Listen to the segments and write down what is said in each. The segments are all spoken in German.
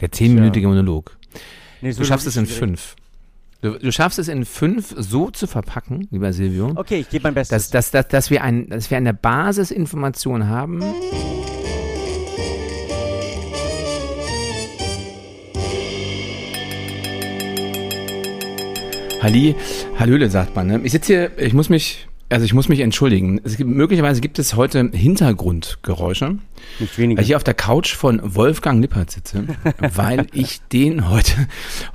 Der zehnminütige Monolog. Nee, so Du schaffst es in fünf. Du, du schaffst es in fünf so zu verpacken, lieber Silvio, Okay, ich gebe mein Bestes. dass, dass, dass, dass, wir ein, dass wir eine Basisinformation haben. Halli, Hallöle, sagt man. Ne? Ich sitze hier, ich muss mich, also ich muss mich entschuldigen. Es gibt, möglicherweise gibt es heute Hintergrundgeräusche, Nicht weniger. weil ich hier auf der Couch von Wolfgang Lippert sitze, weil ich den heute,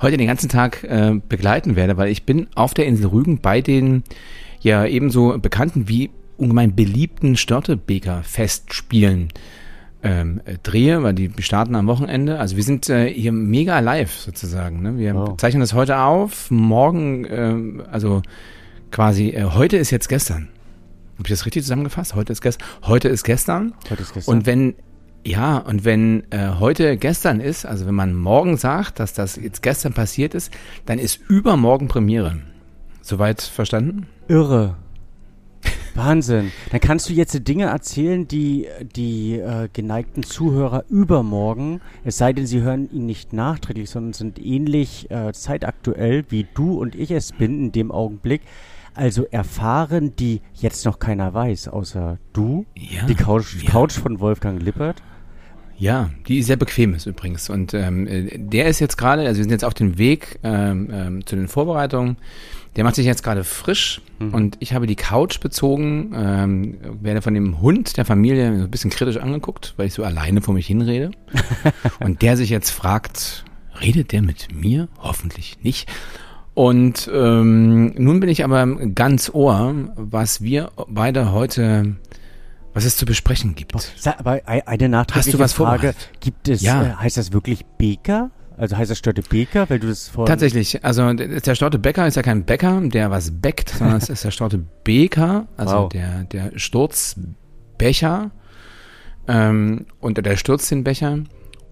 heute den ganzen Tag äh, begleiten werde, weil ich bin auf der Insel Rügen bei den ja ebenso bekannten wie ungemein beliebten Störtebeker Festspielen ähm, äh, drehe, weil die starten am Wochenende. Also wir sind äh, hier mega live sozusagen. Ne? Wir Wow. zeichnen das heute auf. Morgen, ähm, also quasi, äh, heute ist jetzt gestern. Habe ich das richtig zusammengefasst? Heute ist gestern. Heute ist gestern. Heute ist gestern. Und wenn, ja, und wenn äh, heute gestern ist, also wenn man morgen sagt, dass das jetzt gestern passiert ist, dann ist übermorgen Premiere. Soweit verstanden? Irre. Wahnsinn. Dann kannst du jetzt Dinge erzählen, die die äh, geneigten Zuhörer übermorgen, es sei denn, sie hören ihn nicht nachträglich, sondern sind ähnlich äh, zeitaktuell, wie du und ich es bin in dem Augenblick, also erfahren, die jetzt noch keiner weiß, außer du, Ja, die Couch, ja. Couch von Wolfgang Lippert. Ja, die sehr bequem ist übrigens. Und ähm, äh, der ist jetzt gerade, also wir sind jetzt auf dem Weg ähm, ähm, zu den Vorbereitungen. Der macht sich jetzt gerade frisch und ich habe die Couch bezogen, ähm, werde von dem Hund der Familie ein bisschen kritisch angeguckt, weil ich so alleine vor mich hinrede. und der sich jetzt fragt, redet der mit mir? Hoffentlich nicht. Und ähm, nun bin ich aber ganz ohr, was wir beide heute, was es zu besprechen gibt. Sag, aber ei- eine nachträgliche Hast du was Frage, gibt es, Ja. äh, heißt das wirklich Beker? Also heißt das Störte Beker, weil du das vor... Tatsächlich, also der Storte Bäcker ist ja kein Bäcker, der was bäckt, sondern es ist der Storte Beker, also Wow. der, der Sturzbecher ähm, und der stürzt den Becher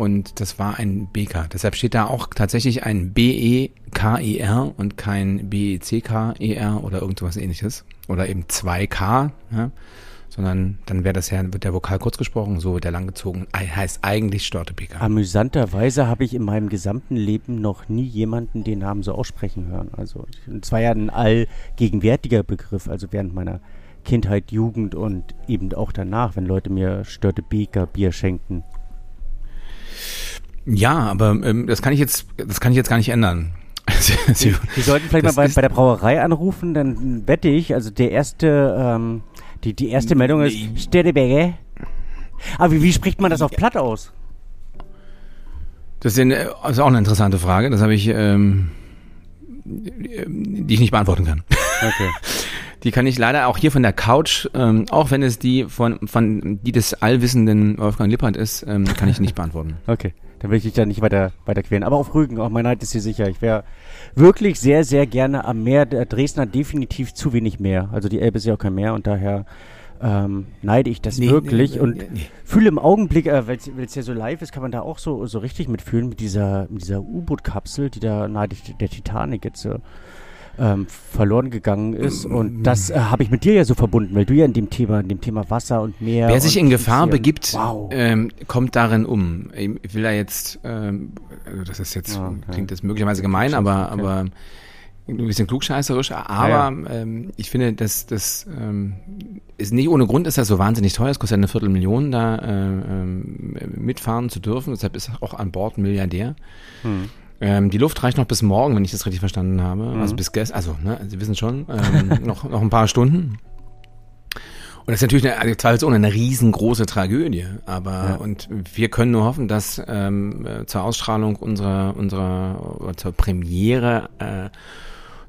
und das war ein Beker. Deshalb steht da auch tatsächlich ein B-E-K-E-R und kein B-E-C-K-E-R oder irgendwas ähnliches oder eben 2K, ja? sondern dann wäre das ja, wird der Vokal kurz gesprochen, so wird der langgezogen, Ei- heißt eigentlich Storte. Amüsanterweise habe ich in meinem gesamten Leben noch nie jemanden den Namen so aussprechen hören. Also es war ja ein allgegenwärtiger Begriff, also während meiner Kindheit, Jugend und eben auch danach, wenn Leute mir Störte Beker Bier schenkten. Ja, aber ähm, das kann ich jetzt, das kann ich jetzt gar nicht ändern. Sie- Wir sollten vielleicht mal bei, bei der Brauerei anrufen, dann wette ich, also der erste, ähm, die, die erste Meldung ist Nee. Aber wie, wie spricht man das auf Platt aus? Das ist, eine, das ist auch eine interessante Frage. Das habe ich, ähm, die ich nicht beantworten kann. Okay. Die kann ich leider auch hier von der Couch, ähm, auch wenn es die von, von die des allwissenden Wolfgang Lippert ist, ähm, kann ich nicht beantworten. Okay, dann will ich dich da nicht weiter, weiter quälen. Aber auf Rügen, auch mein Neid ist hier sicher. Ich wäre wirklich sehr, sehr gerne am Meer. Der Dresden hat definitiv zu wenig Meer. Also die Elbe ist ja auch kein Meer und daher ähm, neide ich das Nee, wirklich nee, und nee, nee. fühle im Augenblick, äh, weil es ja so live ist, kann man da auch so, so richtig mitfühlen mit dieser, mit dieser U-Boot-Kapsel, die da nahe der- der Titanic jetzt so ähm, verloren gegangen ist. Und das äh, habe ich mit dir ja so verbunden, weil du ja in dem Thema, in dem Thema Wasser und Meer. Wer sich in Gefahr begibt, Wow. ähm, kommt darin um. Ich will da jetzt, ähm, also das ist jetzt, Ja, okay. klingt jetzt möglicherweise gemein, aber, Okay. aber ein bisschen klugscheißerisch, aber Ähm, ich finde, dass das ähm, ist nicht ohne Grund ist das so wahnsinnig teuer. Es kostet eine Viertelmillion, da äh, ähm, mitfahren zu dürfen. Deshalb ist auch an Bord ein Milliardär. Hm. Ähm, die Luft reicht noch bis morgen, wenn ich das richtig verstanden habe. Also bis gestern, also, ne, Sie wissen schon, ähm, noch, noch ein paar Stunden. Und das ist natürlich eine, also zweifelsohne eine riesengroße Tragödie. Aber, Ja. und wir können nur hoffen, dass ähm, äh, zur Ausstrahlung unserer, unserer, oder zur Premiere, äh,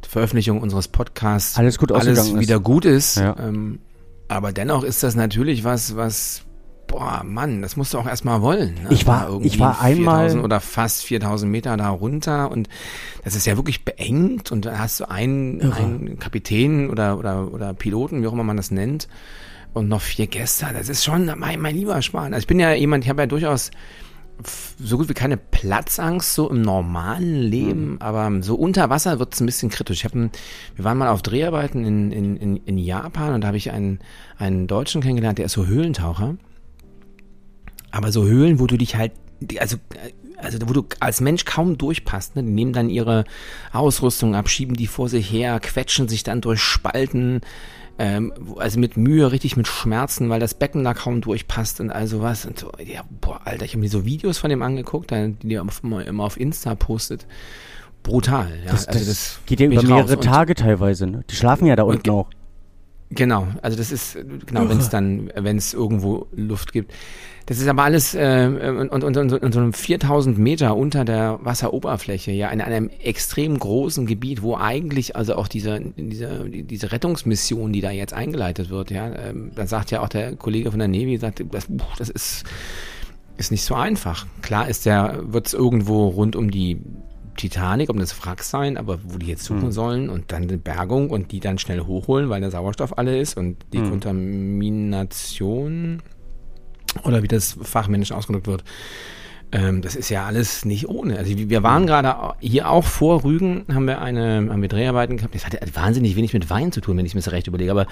zur Veröffentlichung unseres Podcasts Alles gut alles ausgegangen ist. wieder gut ist. Ja. Ähm, aber dennoch ist das natürlich was, was, boah, Mann, das musst du auch erstmal wollen. Ne? Ich war- Da irgendwie ich war einmal- 4000 oder fast 4000 Meter da runter und das ist ja wirklich beengt und dann hast du einen, Irre. einen Kapitän oder, oder, oder Piloten, wie auch immer man das nennt, und noch vier Gäste. Das ist schon mein, mein lieber Schwan. Also ich bin ja jemand, ich habe ja durchaus so gut wie keine Platzangst so im normalen Leben, aber so unter Wasser wird es ein bisschen kritisch. Ich hab ein, wir waren mal auf Dreharbeiten in, in, in, in Japan und da habe ich einen, einen Deutschen kennengelernt, der ist so Höhlentaucher. Aber so Höhlen, wo du dich halt, also äh, also wo du als Mensch kaum durchpasst. Ne? Die nehmen dann ihre Ausrüstung ab, schieben die vor sich her, quetschen sich dann durch Spalten, ähm, also mit Mühe, richtig mit Schmerzen, weil das Becken da kaum durchpasst und all sowas. Und so, ja, boah, Alter, ich habe mir so Videos von dem angeguckt, die er immer auf Insta postet. Brutal, ja. Das, also das geht ja über mehrere Tage teilweise, ne? Die schlafen ja da unten auch. Genau, also das ist, genau, wenn es dann, wenn es irgendwo Luft gibt. Das ist aber alles äh, und, und, und, und so einem 4000 Meter unter der Wasseroberfläche, ja, in einem extrem großen Gebiet, wo eigentlich also auch diese, diese, diese Rettungsmission, die da jetzt eingeleitet wird, ja, ähm, da sagt ja auch der Kollege von der Navy, sagt, das, das ist, ist nicht so einfach. Klar ist der, wird es irgendwo rund um die Titanic, um das Wrack sein, aber wo die jetzt suchen hm. sollen und dann eine Bergung und die dann schnell hochholen, weil der Sauerstoff alle ist und die hm. Kontamination oder wie das fachmännisch ausgedrückt wird, ähm, das ist ja alles nicht ohne. Also wir waren gerade hier auch vor Rügen, haben wir eine, haben wir Dreharbeiten gehabt. Das hatte wahnsinnig wenig mit Wein zu tun, wenn ich mir das recht überlege. Aber,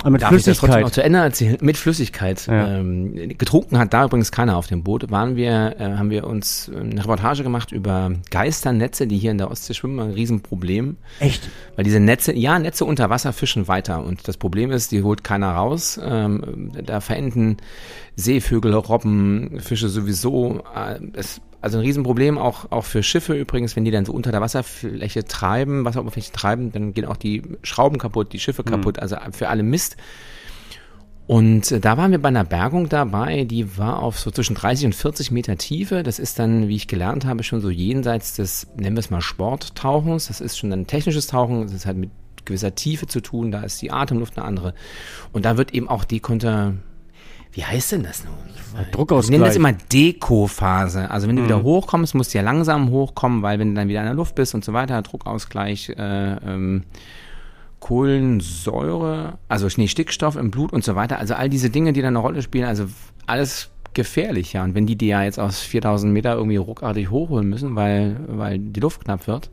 aber mit darf Flüssigkeit. ich das trotzdem noch zu Ende erzählen? Mit Flüssigkeit. Ja. Ähm, getrunken hat da übrigens keiner auf dem Boot. Waren wir, äh, haben wir uns eine Reportage gemacht über Geisternetze, die hier in der Ostsee schwimmen. Ein Riesenproblem. Echt? Weil diese Netze, ja, Netze unter Wasser fischen weiter. Und das Problem ist, die holt keiner raus. Ähm, da verenden Seevögel, Robben, Fische sowieso. Äh, das, also ein Riesenproblem auch, auch für Schiffe übrigens, wenn die dann so unter der Wasserfläche treiben, Wasseroberfläche treiben, dann gehen auch die Schrauben kaputt, die Schiffe mhm. kaputt, also für alle Mist. Und äh, da waren wir bei einer Bergung dabei, die war auf so zwischen 30 und 40 Meter Tiefe. Das ist dann, wie ich gelernt habe, schon so jenseits des, nennen wir es mal Sporttauchens. Das ist schon ein technisches Tauchen, das ist halt mit gewisser Tiefe zu tun, da ist die Atemluft eine andere. Und da wird eben auch die Konter, wie heißt denn das nun? Druckausgleich. Wir nennen das immer Dekophase. Also wenn du mhm. wieder hochkommst, musst du ja langsam hochkommen, weil wenn du dann wieder in der Luft bist und so weiter, Druckausgleich, äh, ähm, Kohlensäure, also nee, Stickstoff im Blut und so weiter. Also all diese Dinge, die da eine Rolle spielen, also alles gefährlich, ja. Und wenn die die ja jetzt aus 4000 Meter irgendwie ruckartig hochholen müssen, weil, weil die Luft knapp wird,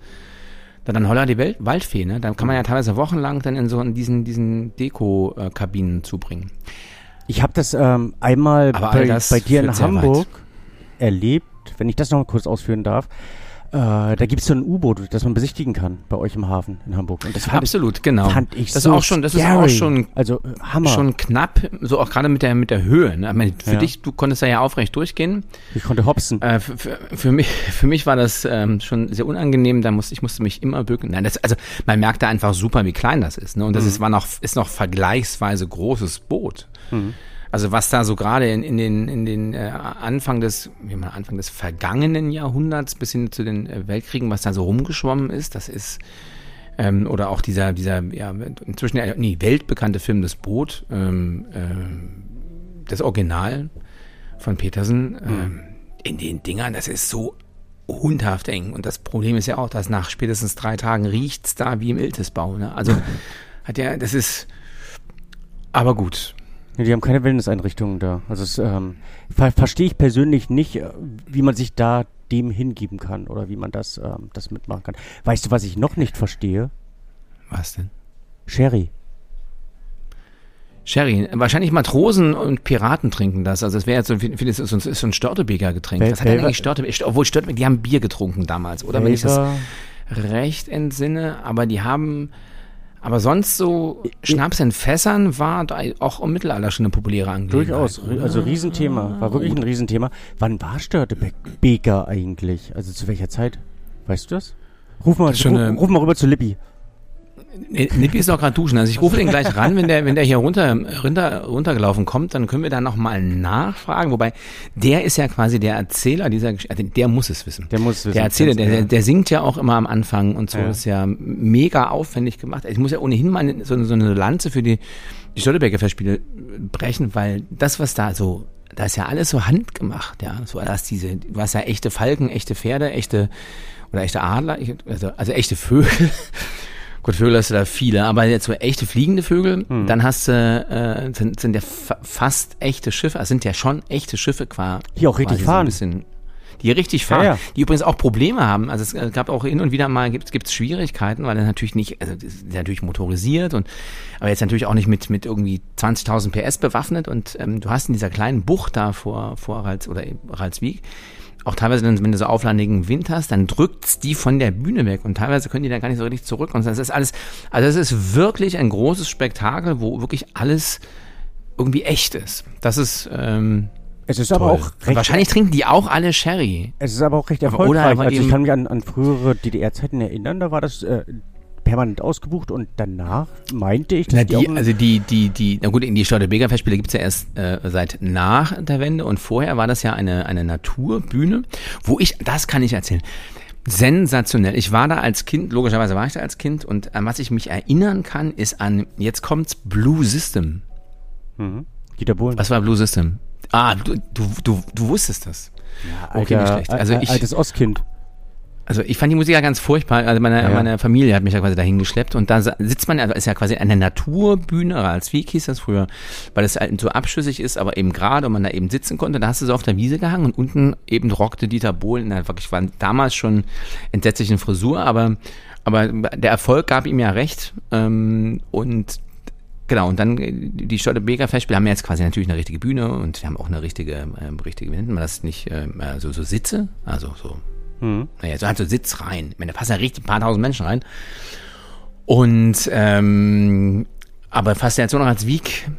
dann, dann holla die Welt, Waldfee, ne? Dann kann man ja teilweise wochenlang dann in so in diesen, diesen Deko-Kabinen zubringen. Ich habe das ähm, einmal bei, bei, dir in Hamburg erlebt, wenn ich das noch mal kurz ausführen darf. Äh, da gibt es so ein U-Boot, das man besichtigen kann bei euch im Hafen in Hamburg. Und das Absolut, ich, genau. Fand ich das so ist auch schon, das scary. ist auch schon, also äh, Hammer. schon knapp, so auch gerade mit der mit der Höhe. Ne? Ich meine, für ja. dich, du konntest da ja aufrecht durchgehen. Ich konnte hopsen. Äh, für, für, für, mich, für mich war das ähm, schon sehr unangenehm. Da musste ich musste mich immer bücken. Nein, das, also man merkte einfach super, wie klein das ist. Ne? Und das mhm. ist war noch ist noch vergleichsweise großes Boot. Mhm. Also was da so gerade in, in den, in den äh, Anfang des, wie man Anfang des vergangenen Jahrhunderts bis hin zu den äh, Weltkriegen, was da so rumgeschwommen ist, das ist ähm, oder auch dieser, dieser, ja, inzwischen nee, weltbekannte Film Das Boot, ähm, äh, das Original von Petersen, ähm, in den Dingern, das ist so hundhaft eng. Und das Problem ist ja auch, dass nach spätestens drei Tagen riecht's da wie im Iltesbau. Ne? Also hat ja, das ist, aber gut. Nee, die haben keine Wellnesseinrichtungen da. Also es, ähm, ver verstehe ich persönlich nicht, äh, wie man sich da dem hingeben kann oder wie man das, ähm, das mitmachen kann. Weißt du, was ich noch nicht verstehe? Was denn? Sherry. Sherry. Wahrscheinlich Matrosen und Piraten trinken das. Also es wäre jetzt so, vieles ist so, ist so ein Störtebeker-Getränk. Was hat denn eigentlich Störtebeker? Obwohl Störtebeker, die haben Bier getrunken damals, oder? Wenn ich das recht entsinne. Aber die haben aber sonst so Schnaps in Fässern war da auch im Mittelalter schon eine populäre Angelegenheit. Durchaus, also Riesenthema, war wirklich ein Riesenthema. Wann war Störtebeker eigentlich? Also zu welcher Zeit? Weißt du das? Ruf mal, ruf, ruf mal rüber zu Lippi. Nippi ist auch gerade duschen. Also ich rufe den gleich ran, wenn der, wenn der hier runter, runter, runtergelaufen kommt, dann können wir da nochmal nachfragen. Wobei, der ist ja quasi der Erzähler dieser Geschichte, also der muss es wissen. Der muss es wissen. Der Erzähler, der, der, der singt ja auch immer am Anfang und so, ja. ist ja mega aufwendig gemacht. Ich muss ja ohnehin mal so, so eine Lanze für die, die Stolleberger Festspiele brechen, weil das, was da so, da ist ja alles so handgemacht, ja. So, da ist diese, du hast ja echte Falken, echte Pferde, echte, oder echte Adler, also, also echte Vögel. Gut, Vögel hast du da viele, aber jetzt so echte fliegende Vögel, hm. dann hast du, äh, sind, sind ja fa fast echte Schiffe, also sind ja schon echte Schiffe quasi. Die auch richtig fahren. So die richtig fahren, ja, ja. die übrigens auch Probleme haben. Also es gab auch hin und wieder mal gibt es Schwierigkeiten, weil er natürlich nicht, also natürlich motorisiert und aber jetzt natürlich auch nicht mit mit irgendwie 20.000 PS bewaffnet und ähm, du hast in dieser kleinen Bucht da vor vor Rals oder Ralswiek auch teilweise, dann, wenn du so auflandigen Wind hast, dann drückt's die von der Bühne weg und teilweise können die dann gar nicht so richtig zurück. Und das ist alles, also es ist wirklich ein großes Spektakel, wo wirklich alles irgendwie echt ist. Das ist, ähm, Es ist aber toll. auch Und recht, wahrscheinlich trinken die auch alle Sherry. es ist aber auch recht Aber- erfolgreich. oder aber also ich kann mich an, an frühere DDR-Zeiten erinnern, da war das äh, permanent ausgebucht und danach meinte ich, dass Na, die, die, also die, die, die, na gut, die Staudebeker Festspiele gibt's ja erst äh, seit nach der Wende und vorher war das ja eine, eine Naturbühne, wo ich, das kann ich erzählen, sensationell. Ich war da als Kind, logischerweise war ich da als Kind und an was ich mich erinnern kann, ist an, jetzt kommt's Blue System. mhm. Dieter Bohlen. Was war Blue System? Ah, du, du, du, du wusstest das. okay, nicht schlecht. Also äh, ich- altes Ostkind. Also ich fand die Musik ja ganz furchtbar. Also meine, Ja. meine Familie hat mich ja quasi dahin geschleppt und da sitzt man, also ist ja quasi eine Naturbühne, als Wieg hieß das früher, weil es halt so abschüssig ist, aber eben gerade und man da eben sitzen konnte, da hast du so auf der Wiese gehangen und unten eben rockte Dieter Bohlen in einer wirklich war damals schon entsetzlichen Frisur, aber aber der Erfolg gab ihm ja recht ähm, und Genau, und dann äh, die Stoltebeker Festspiele haben jetzt quasi natürlich eine richtige Bühne und wir haben auch eine richtige, ähm, richtige, wie nennt man das nicht, ähm, äh, so, so Sitze, also so Mhm. naja, so halt so Sitz rein. Ich meine, da passen ja richtig ein paar tausend Menschen rein. Und, ähm, aber Faszination als Wieg,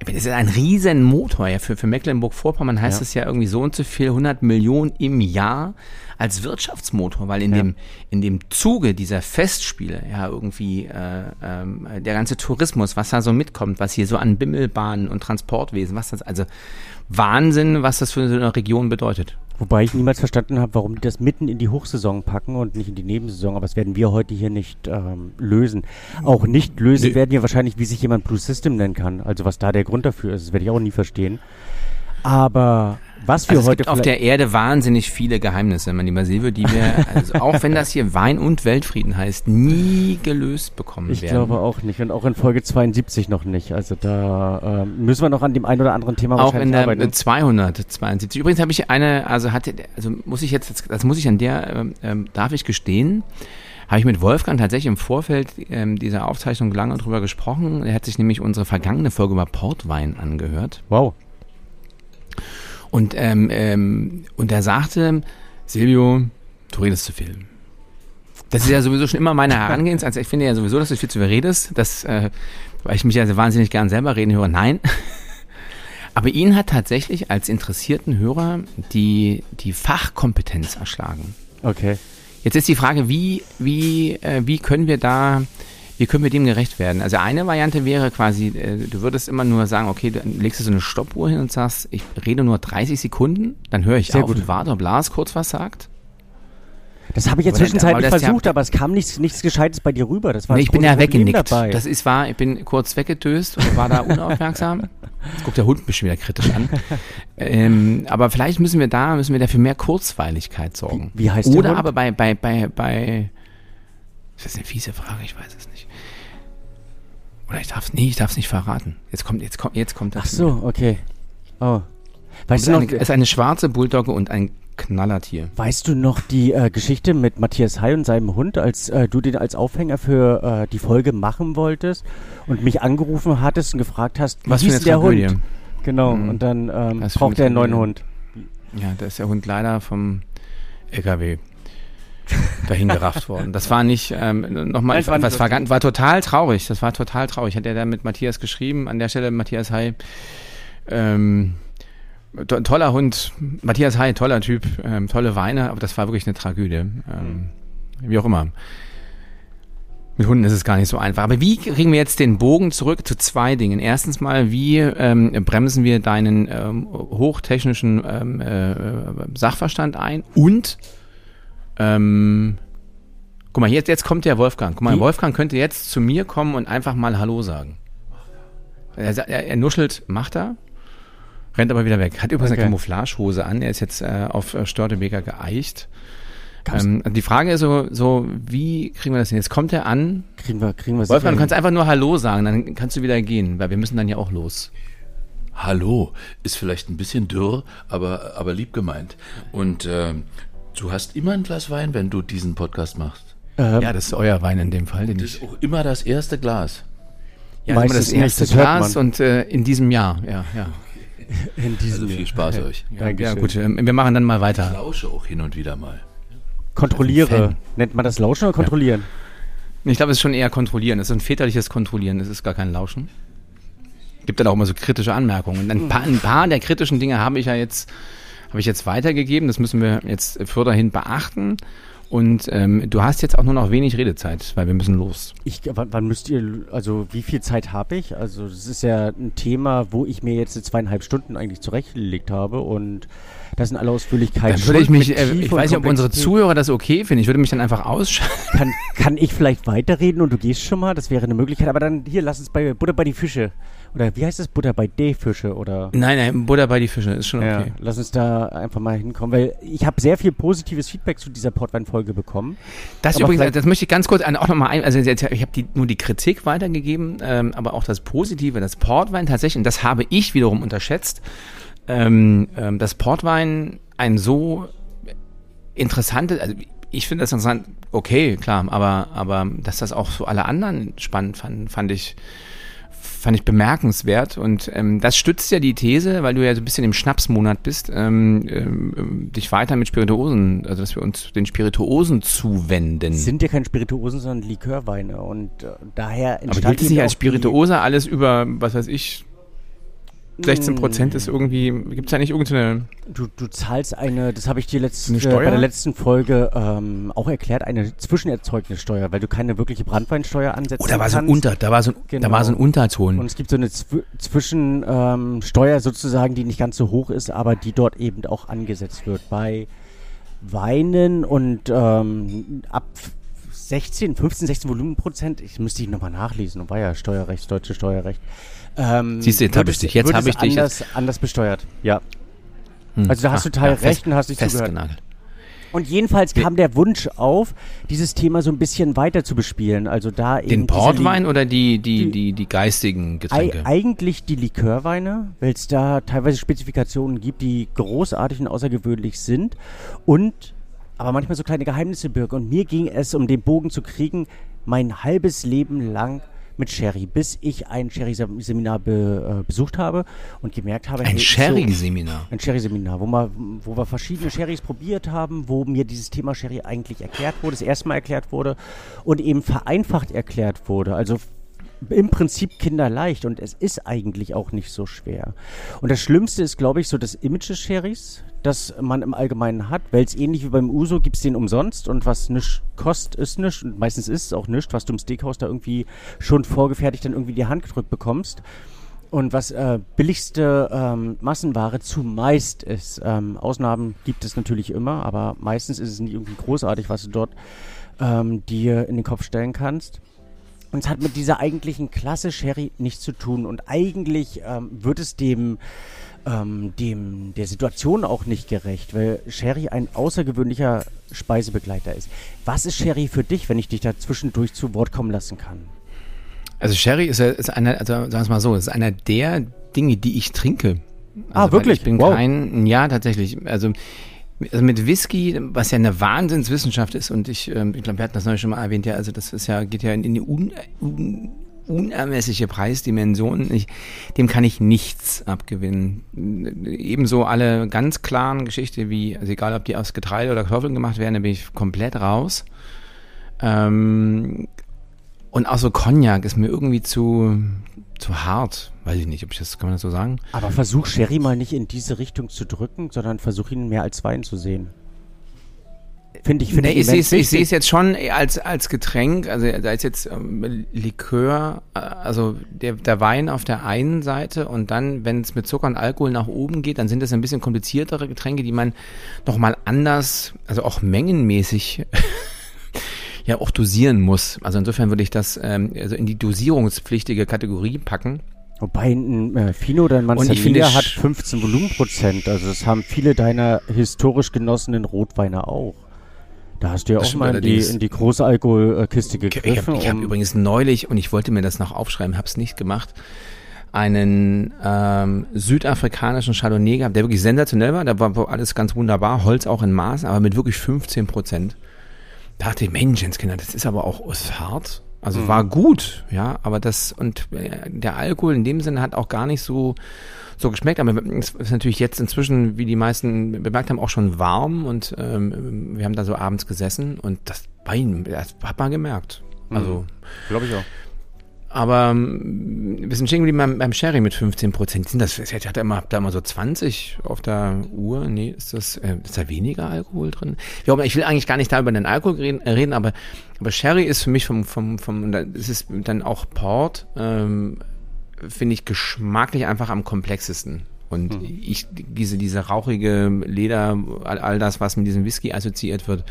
ich meine, das ist ein riesen Motor, ja, für, für Mecklenburg-Vorpommern heißt Ja. es ja irgendwie so und so viel, 100 Millionen im Jahr als Wirtschaftsmotor, weil in Ja. dem, in dem Zuge dieser Festspiele, ja, irgendwie, äh, ähm, der ganze Tourismus, was da so mitkommt, was hier so an Bimmelbahnen und Transportwesen, was das, also Wahnsinn, was das für so eine Region bedeutet. Wobei ich niemals verstanden habe, warum die das mitten in die Hochsaison packen und nicht in die Nebensaison. Aber das werden wir heute hier nicht ähm, lösen. Auch nicht lösen Nee. werden wir wahrscheinlich, wie sich jemand Blue System nennen kann. Also was da der Grund dafür ist, das werde ich auch nie verstehen. Aber was wir Also es heute gibt auf der Erde wahnsinnig viele Geheimnisse, mein lieber Silvio, die wir, also auch wenn das hier Wein und Weltfrieden heißt, nie gelöst bekommen ich werden. glaube auch nicht und auch in Folge 72 noch nicht. Also da ähm, müssen wir noch an dem einen oder anderen Thema auch in wahrscheinlich der arbeiten. äh, 272. Übrigens habe ich eine, also hatte, also muss ich jetzt, das muss ich an der, ähm, ähm, darf ich gestehen, habe ich mit Wolfgang tatsächlich im Vorfeld ähm, dieser Aufzeichnung lange drüber gesprochen. Er hat sich nämlich unsere vergangene Folge über Portwein angehört. Wow. Und, ähm, ähm, und er sagte, Silvio, du redest zu viel. Das ist ja sowieso schon immer meine Herangehensweise. Also ich finde ja sowieso, dass du viel zu viel redest, das, äh, weil ich mich ja so wahnsinnig gern selber reden höre. Nein. Aber ihn hat tatsächlich als interessierten Hörer die, die Fachkompetenz erschlagen. Okay. Jetzt ist die Frage, wie, wie, äh, wie können wir da, wie können wir dem gerecht werden? Also eine Variante wäre quasi, äh, du würdest immer nur sagen, okay, dann legst du so eine Stoppuhr hin und sagst, ich rede nur 30 Sekunden, dann höre ich Sehr auf gut. und warte, ob Lars kurz was sagt. Das habe ich jetzt das- zwischenzeitlich ja- versucht, aber es kam nichts, nichts Gescheites bei dir rüber. Das war Nee, ich bin ja weggenickt. Dabei. Das ist wahr, ich bin kurz weggedöst und war da unaufmerksam. Jetzt guckt der Hund mich schon wieder kritisch an. ähm, aber vielleicht müssen wir da, müssen wir da für mehr Kurzweiligkeit sorgen. Wie- wie heißt der Oder aber bei, bei, bei, bei, das ist eine fiese Frage, ich weiß es nicht. Oder ich darf nee, ich darf es nicht verraten. Jetzt kommt, jetzt kommt, jetzt kommt das. Ach so, okay. Oh. Es Weißt ist, du noch, eine, es ist eine schwarze Bulldogge und ein Knallertier. weißt du noch die äh, Geschichte mit Matthias Hay und seinem Hund, als äh, du den als Aufhänger für äh, die Folge machen wolltest und mich angerufen hattest und gefragt hast, wie Was hieß eine der Tragödie. Hund? Genau, Mhm. und dann ähm, braucht er einen neuen. Hund. Ja, da ist der Hund leider vom LKW dahin gerafft worden. Das war nicht, ähm, nochmal, es war was war, ganz- war total traurig. Das war total traurig. Hat er da mit Matthias geschrieben, an der Stelle Matthias Hay. Ähm, to toller Hund, Matthias Hay, toller Typ, ähm, tolle Weine, aber das war wirklich eine Tragödie. Ähm, Wie auch immer. Mit Hunden ist es gar nicht so einfach. Aber wie kriegen wir jetzt den Bogen zurück zu zwei Dingen? Erstens mal, wie ähm, bremsen wir deinen ähm, hochtechnischen ähm, äh, Sachverstand ein? Und, ähm, guck mal, jetzt, jetzt kommt der Wolfgang. Guck mal, Wie? Wolfgang könnte jetzt zu mir kommen und einfach mal Hallo sagen. Er, er, er nuschelt, macht er, rennt aber wieder weg. Hat übrigens Okay. eine Camouflagehose an. Er ist jetzt äh, auf äh, Störtebeker geeicht. Ähm, die Frage ist so, so, wie kriegen wir das hin? Jetzt kommt er an. Kriegen wir, kriegen wir Wolfgang, du kannst einfach nur Hallo sagen, dann kannst du wieder gehen, weil wir müssen dann ja auch los. Hallo, ist vielleicht ein bisschen dürr, aber, aber lieb gemeint. Und ähm, du hast immer ein Glas Wein, wenn du diesen Podcast machst. Ähm, Ja, das ist euer Wein in dem Fall. Den Das ich, ist auch immer das erste Glas. ja, immer meistens das nicht, erste das Glas und äh, in diesem Jahr, ja, ja. In diesem Also viel Spaß euch. Ja, ja gut, ähm, wir machen dann mal Ich weiter. lausche auch hin und wieder mal. Kontrolliere. Nennt man das Lauschen oder kontrollieren? Ich glaube, es ist schon eher kontrollieren. Es ist ein väterliches Kontrollieren. Es ist gar kein Lauschen. Gibt dann auch immer so kritische Anmerkungen. Ein paar, ein paar der kritischen Dinge habe ich ja jetzt, habe ich jetzt weitergegeben. Das müssen wir jetzt furtherhin beachten. Und ähm, du hast jetzt auch nur noch wenig Redezeit, weil wir müssen los. Ich, wann, wann müsst ihr, also wie viel Zeit habe ich? Also das ist ja ein Thema, wo ich mir jetzt zweieinhalb Stunden eigentlich zurechtgelegt habe und das sind alle Ausführlichkeiten. Dann würde ich mich, äh, ich weiß nicht, ob unsere. Zuhörer das okay finden. Ich würde mich dann einfach ausschalten. Kann, kann ich vielleicht weiterreden und du gehst schon mal? Das wäre eine Möglichkeit. Aber dann hier, lass uns bei Butter bei die Fische. Oder wie heißt das? Butter bei die Fische oder? Nein, nein, Butter bei die Fische, ist schon Ja, okay. lass uns da einfach mal hinkommen, weil ich habe sehr viel positives Feedback zu dieser Portwein-Folge bekommen. Das Aber übrigens, das möchte ich ganz kurz auch nochmal ein, also jetzt, ich habe die, nur die Kritik weitergegeben, ähm, aber auch das Positive, das Portwein tatsächlich, und das habe ich wiederum unterschätzt, ähm, ähm, das Portwein ein so interessantes, also ich finde das interessant, okay, klar, aber, aber dass das auch so alle anderen spannend fanden, fand ich, fand ich bemerkenswert und ähm, das stützt ja die These, weil du ja so ein bisschen im Schnapsmonat bist, ähm, ähm, dich weiter mit Spirituosen, also dass wir uns den Spirituosen zuwenden. Es sind ja keine Spirituosen, sondern Likörweine und äh, daher Aber entstand gilt es nicht als Spirituose alles über, was weiß ich, 16 Prozent ist irgendwie, gibt es da nicht irgendeine, Du, du zahlst eine, das habe ich dir letzt, Eine äh, bei der letzten Folge ähm, auch erklärt, eine Zwischenerzeugnissteuer, weil du keine wirkliche Brandweinsteuer ansetzen oh, da war so ein. Unter, da war so, ein- da war so ein Genau. Unterton. Und es gibt so eine Zw Zwischensteuer ähm, sozusagen, die nicht ganz so hoch ist, aber die dort eben auch angesetzt wird. Bei Weinen und ähm, ab 16, 15, 16 Volumenprozent, ich müsste ich nochmal nachlesen, war ja Steuerrecht, deutsche Steuerrecht. Ähm, Siehst du, jetzt wird hab ich dich, jetzt wird hab es ich dich. Anders, anders besteuert, ja. Hm. Also da hast Ah, du total ja, recht und hast nicht zugehört. festgenagelt. Und jedenfalls kam der Wunsch auf, dieses Thema so ein bisschen weiter zu bespielen. Also da eben Den Portwein oder die, die, die- die, die geistigen Ei Getränke? eigentlich die Likörweine, weil es da teilweise Spezifikationen gibt, die großartig und außergewöhnlich sind und aber manchmal so kleine Geheimnisse birgen. Und mir ging es, um den Bogen zu kriegen, mein halbes Leben lang mit Sherry, bis ich ein Sherry-Seminar be, äh, besucht habe und gemerkt habe, Ein hey, so- Sherry-Seminar. ein Sherry-Seminar, wo, wir- wo wir verschiedene Sherrys probiert haben, wo mir dieses Thema Sherry eigentlich erklärt wurde, das erste Mal erklärt wurde und eben vereinfacht erklärt wurde. Also im Prinzip kinderleicht und es ist eigentlich auch nicht so schwer. Und das Schlimmste ist, glaube ich, so das Image des Sherrys, das man im Allgemeinen hat, weil es ähnlich wie beim Uso gibt es den umsonst und was nichts kostet, ist nichts und meistens ist es auch nichts, was du im Steakhouse da irgendwie schon vorgefertigt dann irgendwie die Hand gedrückt bekommst. Und was äh, billigste ähm, Massenware zumeist ist. Ähm, Ausnahmen gibt es natürlich immer, aber meistens ist es nicht irgendwie großartig, was du dort ähm, dir in den Kopf stellen kannst. Und es hat mit dieser eigentlichen Klasse Sherry nichts zu tun. Und eigentlich ähm, wird es dem, ähm, dem der Situation auch nicht gerecht, weil Sherry ein außergewöhnlicher Speisebegleiter ist. Was ist Sherry für dich, wenn ich dich da zwischendurch zu Wort kommen lassen kann? Also Sherry ist, ist einer, also sagen wir es mal so, ist einer der Dinge, die ich trinke. Ah, Also, weil wirklich? Ich bin Wow. kein, ja tatsächlich. Also, also mit Whisky, was ja eine Wahnsinnswissenschaft ist und ich, ähm, ich glaube, wir hatten das neulich schon mal erwähnt, ja, also das ist ja, geht ja in, in die un, un, unermessliche Preisdimension. Ich, dem kann ich nichts abgewinnen. Ebenso alle ganz klaren Geschichten wie, also egal ob die aus Getreide oder Kartoffeln gemacht werden, da bin ich komplett raus. Ähm, und auch so Cognac ist mir irgendwie zu, zu hart. Weiß ich nicht, ob ich das, kann man das so sagen? Aber versuch Sherry mal nicht in diese Richtung zu drücken, sondern versuch ihn mehr als Wein zu sehen. Finde ich, finde Nee, ich sehe es immens ich sehe es jetzt schon als, als Getränk, also da ist jetzt ähm, Likör, äh, also der, der Wein auf der einen Seite und dann, wenn es mit Zucker und Alkohol nach oben geht, dann sind das ein bisschen kompliziertere Getränke, die man nochmal anders, also auch mengenmäßig ja auch dosieren muss. Also insofern würde ich das ähm, also in die dosierungspflichtige Kategorie packen. Wobei ein äh, Fino oder ein ich Manzanilla hat sch- 15 Volumenprozent. Also das haben viele deiner historisch genossenen Rotweine auch. Da hast du ja Das auch mal in die, in die große Alkoholkiste Ich gegriffen. habe ich hab um- übrigens neulich, und ich wollte mir das noch aufschreiben, habe es nicht gemacht, einen ähm, südafrikanischen Chardonnay gehabt, der wirklich sensationell war. Da war alles ganz wunderbar, Holz auch in Maß, aber mit wirklich 15 Prozent. Da dachte ich, Menschenskinder, das ist aber auch ist hart. Also mhm. war gut, ja, aber das und äh, der Alkohol in dem Sinne hat auch gar nicht so so geschmeckt, aber es ist natürlich jetzt inzwischen, wie die meisten bemerkt haben, auch schon warm und ähm, wir haben da so abends gesessen und das Wein, das hat man gemerkt. Also mhm. glaube ich auch. Aber ähm, wir sind stehen geblieben beim, beim Sherry mit 15 Prozent. Das, ich hatte immer, da immer so 20 auf der Uhr. Nee, ist das, äh, ist da weniger Alkohol drin? Ich will eigentlich gar nicht da über den Alkohol reden, reden aber, aber Sherry ist für mich vom, vom, vom, es ist dann auch Port, ähm, finde ich geschmacklich einfach am komplexesten. Und mhm. ich, diese, diese rauchige Leder, all, all das, was mit diesem Whisky assoziiert wird,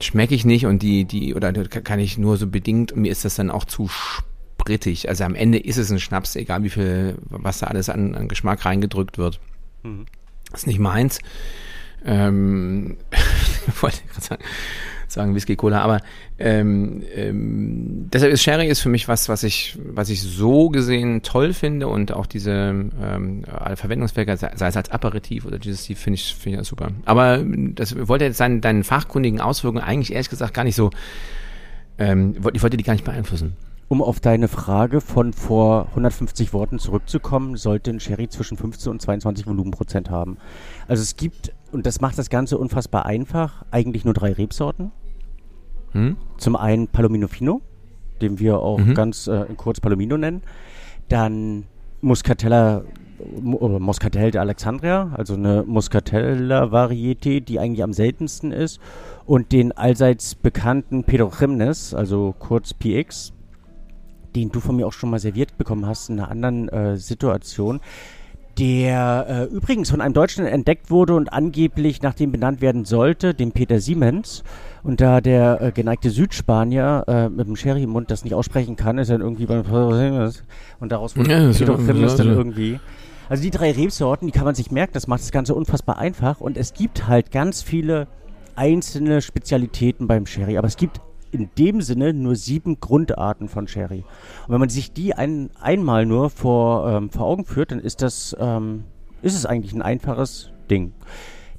schmecke ich nicht und die, die, oder kann ich nur so bedingt, mir ist das dann auch zu sprittig. Also am Ende ist es ein Schnaps, egal wie viel, was da alles an, an Geschmack reingedrückt wird. Mhm. Das ist nicht meins. Ähm, wollte ich gerade sagen, sagen Whisky Cola, aber ähm, ähm, deshalb ist Sherry ist für mich was, was ich, was ich so gesehen toll finde und auch diese ähm, Verwendungswege, sei es als Aperitif oder dieses finde ich, finde ich super. Aber das wollte jetzt seinen, deinen fachkundigen Auswirkungen eigentlich ehrlich gesagt gar nicht so, ähm, ich wollte die gar nicht beeinflussen. Um auf deine Frage von vor 150 Worten zurückzukommen, sollte ein Sherry zwischen 15 und 22 Volumenprozent haben. Also es gibt, und das macht das Ganze unfassbar einfach, eigentlich nur drei Rebsorten. Hm? Zum einen Palomino Fino, den wir auch mhm. ganz äh, kurz Palomino nennen. Dann Muscatella oder Moscatel de Alexandria, also eine Muscatella-Varieté, die eigentlich am seltensten ist. Und den allseits bekannten Pedrochimnes, also kurz PX, den du von mir auch schon mal serviert bekommen hast in einer anderen äh, Situation, der äh, übrigens von einem Deutschen entdeckt wurde und angeblich nach dem benannt werden sollte, dem Peter Siemens. Und da der äh, geneigte Südspanier äh, mit dem Sherry im Mund das nicht aussprechen kann, ist er irgendwie beim und daraus wurde ja, Peter Siemens dann irgendwie. Also die drei Rebsorten, die kann man sich merken, das macht das Ganze unfassbar einfach und es gibt halt ganz viele einzelne Spezialitäten beim Sherry, aber es gibt in dem Sinne nur sieben Grundarten von Sherry. Und wenn man sich die ein, einmal nur vor, ähm, vor Augen führt, dann ist das ähm, ist es eigentlich ein einfaches Ding.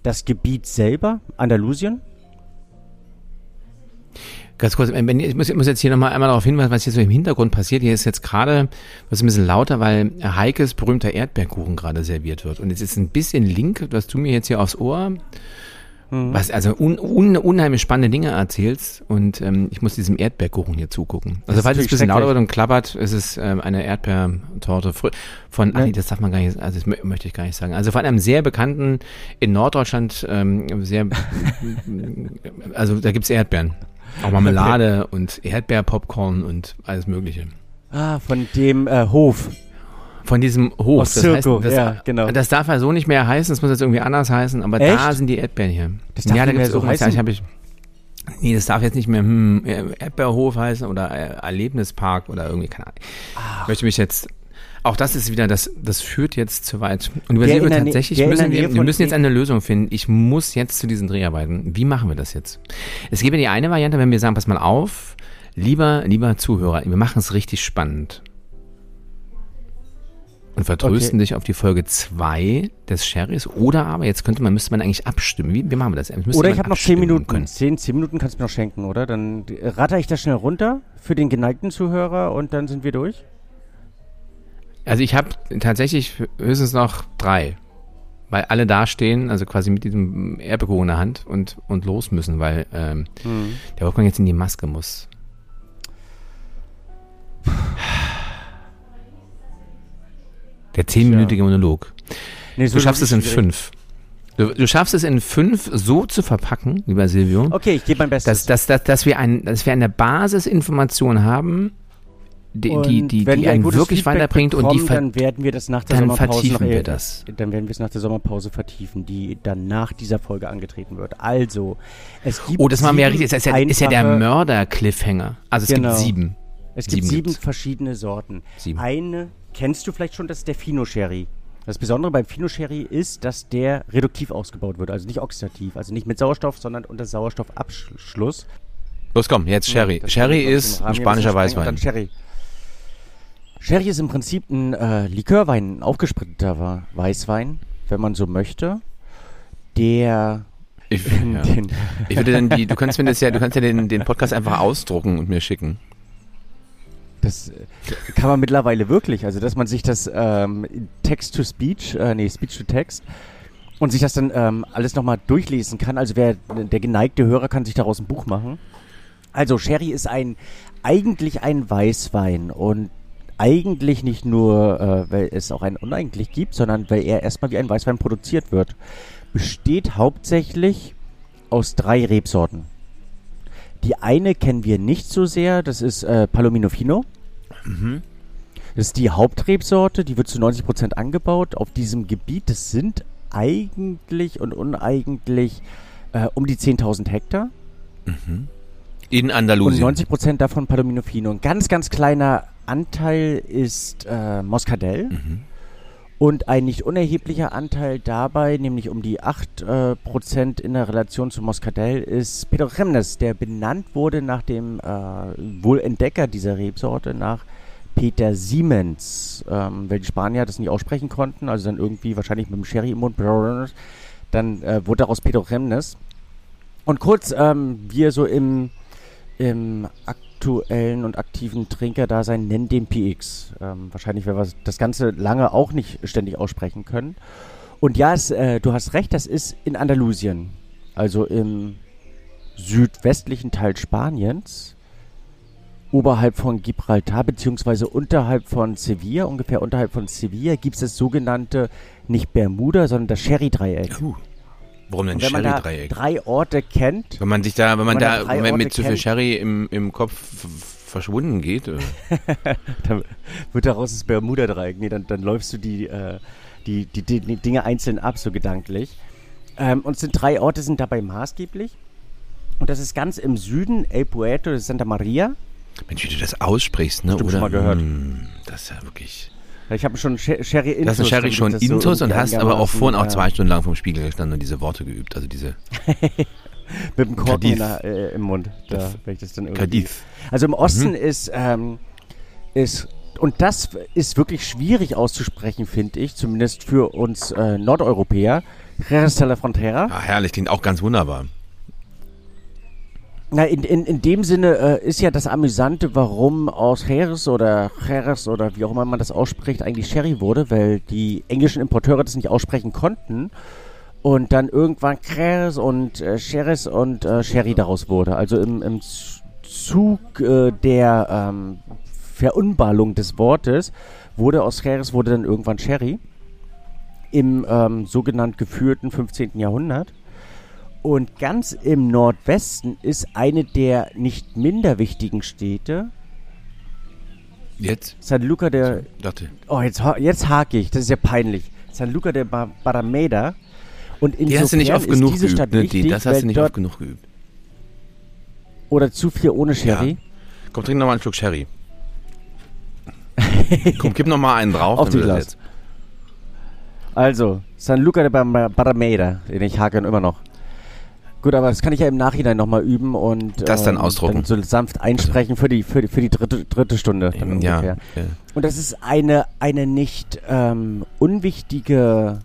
Das Gebiet selber, Andalusien. Ganz kurz, ich muss, ich muss jetzt hier nochmal einmal darauf hinweisen, was hier so im Hintergrund passiert. Hier ist jetzt gerade was ein bisschen lauter, weil Heikes berühmter Erdbeerkuchen gerade serviert wird. Und jetzt ist ein bisschen Link, was du mir jetzt hier aufs Ohr Mhm. Was also un, un, unheimlich spannende Dinge erzählst und ähm, ich muss diesem Erdbeerkuchen hier zugucken. Also falls es ein bisschen lauter wird und klappert, ist es ähm, eine Erdbeertorte von, ach nee, das darf man gar nicht, also das möchte ich gar nicht sagen. Also von einem sehr bekannten, in Norddeutschland ähm, sehr, also da gibt's Erdbeeren. Auch Marmelade okay. und Erdbeerpopcorn und alles mögliche. Ah, von dem äh, Hof von diesem Hof. Aus das, heißt, das, ja, genau. das darf ja so nicht mehr heißen, das muss jetzt irgendwie anders heißen, aber Echt? da sind die Erdbeeren hier. Das darf ja, da nicht mehr so heißen? Ich, ich, nee, das darf jetzt nicht mehr hm, Erdbeerhof heißen oder Erlebnispark oder irgendwie, keine Ahnung. Ach. Ich möchte mich jetzt auch das ist wieder, das, das führt jetzt zu weit. Und über Silvio tatsächlich müssen wir, wir müssen jetzt eine Lösung finden. Ich muss jetzt zu diesen Dreharbeiten. Wie machen wir das jetzt? Es gibt ja die eine Variante, wenn wir sagen, pass mal auf, lieber, lieber Zuhörer, wir machen es richtig spannend und vertrösten okay. dich auf die Folge 2 des Sherrys. Oder aber, jetzt könnte man, müsste man eigentlich abstimmen. Wie, wie machen wir das? Oder ich habe noch 10 Minuten. Können. 10, 10 Minuten kannst du mir noch schenken, oder? Dann ratter ich das schnell runter für den geneigten Zuhörer und dann sind wir durch. Also ich habe tatsächlich höchstens noch drei. Weil alle dastehen, also quasi mit diesem Erdbeerkuchen in der Hand und, und los müssen, weil ähm, hm. der Wolfgang jetzt in die Maske muss. Der zehnminütige Monolog. Nee, so du schaffst es in fünf. Du, du, schaffst es in fünf so zu verpacken, lieber Silvio. Okay, ich gebe mein Bestes. Dass, dass, dass, dass, wir ein, dass wir eine Basisinformation haben, die, die, die, die einen wirklich Feedback weiterbringt bekommen, und die dann werden wir das nach der dann Sommerpause vertiefen wir das. Dann werden wir es nach der Sommerpause vertiefen, die dann nach dieser Folge angetreten wird. Also, es gibt Oh, das machen wir ja richtig. Das ist ja, ist ja der Mörder-Cliffhanger. Also es genau. gibt sieben. Es gibt sieben, sieben verschiedene Sorten. Sieben. Eine kennst du vielleicht schon, das ist der Fino Sherry. Das Besondere beim Fino Sherry ist, dass der reduktiv ausgebaut wird, also nicht oxidativ, also nicht mit Sauerstoff, sondern unter Sauerstoffabschluss. Los komm, jetzt Sherry. Ja, Sherry ist ein spanischer Weißwein. Sherry. Sherry ist im Prinzip ein äh, Likörwein, ein aufgespritteter Weißwein, wenn man so möchte. Der ich, ja. ich würde dann die, du kannst mir das ja, du kannst ja den, den Podcast einfach ausdrucken und mir schicken. Das äh, kann man mittlerweile wirklich. Also, dass man sich das ähm, Text-to-Speech, äh, nee, Speech-to-Text und sich das dann ähm, alles nochmal durchlesen kann. Also, wer der geneigte Hörer kann sich daraus ein Buch machen. Also, Sherry ist ein eigentlich ein Weißwein und eigentlich nicht nur, äh, weil es auch einen uneigentlich gibt, sondern weil er erstmal wie ein Weißwein produziert wird. Besteht hauptsächlich aus drei Rebsorten. Die eine kennen wir nicht so sehr, das ist äh, Palomino Fino. Mhm. Das ist die Hauptrebsorte, die wird zu 90% angebaut auf diesem Gebiet. Das sind eigentlich und uneigentlich äh, um die 10.000 Hektar. In Und Andalusien. 90% davon Palomino Fino. Ein ganz, ganz kleiner Anteil ist äh, Moscadell. Mhm. Und ein nicht unerheblicher Anteil dabei, nämlich um die 8% äh, Prozent in der Relation zu Moscadell, ist Pedro Jiménez, der benannt wurde nach dem äh, wohl Entdecker dieser Rebsorte, nach Peter Siemens, ähm, weil die Spanier das nicht aussprechen konnten, also dann irgendwie wahrscheinlich mit dem Sherry im Mund, dann äh, wurde daraus Pedro Jiménez. Und kurz, ähm, wir so im, im aktuellen und aktiven Trinkerdasein nennen den PX. Ähm, wahrscheinlich, weil wir das Ganze lange auch nicht ständig aussprechen können. Und ja, es, äh, du hast recht, das ist in Andalusien, also im südwestlichen Teil Spaniens, oberhalb von Gibraltar, beziehungsweise unterhalb von Sevilla, ungefähr unterhalb von Sevilla, gibt es das sogenannte, nicht Bermuda, sondern das Sherry-Dreieck. Uh, warum denn Sherry-Dreieck? drei Orte kennt, Wenn man sich da, wenn man Wenn man da da Orte mit zu viel. Sherry im, im Kopf verschwunden geht, dann wird daraus das Bermuda-Dreieck. Nee, dann, dann läufst du die, äh, die, die, die, die Dinge einzeln ab, so gedanklich. Ähm, und es sind drei Orte, sind dabei maßgeblich. Und das ist ganz im Süden, El Puerto de Santa Maria. Mensch, wie du das aussprichst, ne? Bestimmt Oder? schon mal gehört. Hm, das ist ja wirklich. Ich habe schon Sh Sherry Intus. Das ist Sherry schon das so Intus und hast aber auch vorhin auch äh, zwei Stunden lang vom Spiegel gestanden und diese Worte geübt. Also diese Mit dem Korken der, äh, im Mund. Da, Das- wenn ich das dann irgendwie Cadiz. Also im Osten Mhm. ist, ähm, ist, und das ist wirklich schwierig auszusprechen, finde ich, zumindest für uns äh, Nordeuropäer, Jerez de la Frontera. Ah, herrlich, klingt auch ganz wunderbar. Na, in, in, in dem Sinne äh, ist ja das Amüsante, warum aus Jerez oder Jerez oder wie auch immer man das ausspricht, eigentlich Sherry wurde, weil die englischen Importeure das nicht aussprechen konnten und dann irgendwann Jerez und äh, Jerez und äh, Sherry daraus wurde. Also im, im Zug äh, der ähm, Verunballung des Wortes wurde aus Jerez wurde dann irgendwann Sherry im ähm, sogenannt geführten 15. Jahrhundert. Und ganz im Nordwesten ist eine der nicht minder wichtigen Städte, Jetzt? San Luca de. Dachte. Oh, jetzt, jetzt hake ich, das ist ja peinlich. San Luca de Ba- Barrameda. Und Die hast du nicht oft genug diese geübt, Stadt ne? wichtig, Die, das hast du nicht oft genug geübt. Oder zu viel ohne Sherry. Komm, trink noch mal einen Schluck Sherry. Komm, gib noch mal einen drauf. Auf die Glas. Also, San Luca de Ba- Barrameda. Den ich hake immer noch. Gut, aber das kann ich ja im Nachhinein nochmal üben und Das dann ausdrucken. Dann so sanft einsprechen für die, für die, für die dritte, dritte Stunde. Dann Ja, ungefähr. ja. Und das ist eine, eine nicht ähm, unwichtige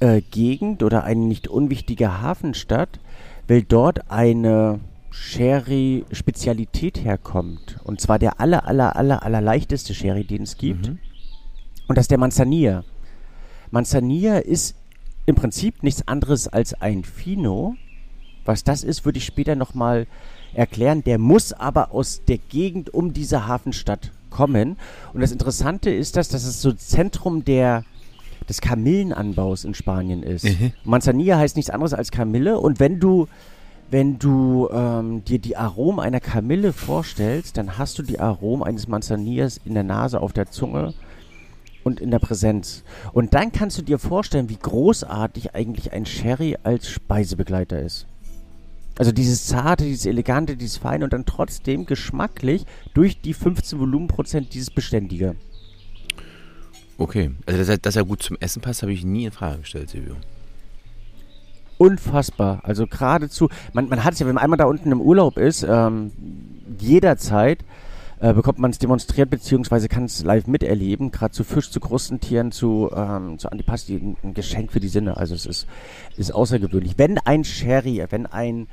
äh, Gegend oder eine nicht unwichtige Hafenstadt, weil dort eine Sherry-Spezialität herkommt. Und zwar der aller, aller, aller, aller leichteste Sherry, den es gibt. Mhm. Und das ist der Manzanilla. Manzanilla ist im Prinzip nichts anderes als ein Fino. Was das ist, würde ich später nochmal erklären. Der muss aber aus der Gegend um diese Hafenstadt kommen. Und das Interessante ist, dass, dass es so Zentrum der, des Kamillenanbaus in Spanien ist. Mhm. Manzanilla heißt nichts anderes als Kamille. Und wenn du, wenn du ähm, dir die Aromen einer Kamille vorstellst, dann hast du die Aromen eines Manzanillas in der Nase, auf der Zunge und in der Präsenz. Und dann kannst du dir vorstellen, wie großartig eigentlich ein Sherry als Speisebegleiter ist. Also dieses zarte, dieses elegante, dieses feine und dann trotzdem geschmacklich durch die 15 Volumenprozent dieses beständige. Okay. Also, dass er, dass er gut zum Essen passt, habe ich nie in Frage gestellt, Silvio. Unfassbar. Also geradezu, man, man hat es ja, wenn man einmal da unten im Urlaub ist, ähm, jederzeit äh, bekommt man es demonstriert, beziehungsweise kann es live miterleben, gerade zu Fisch, zu Krustentieren, zu, ähm, zu Antipasti, ein, ein Geschenk für die Sinne. Also es ist, ist außergewöhnlich. Wenn ein Sherry, wenn ein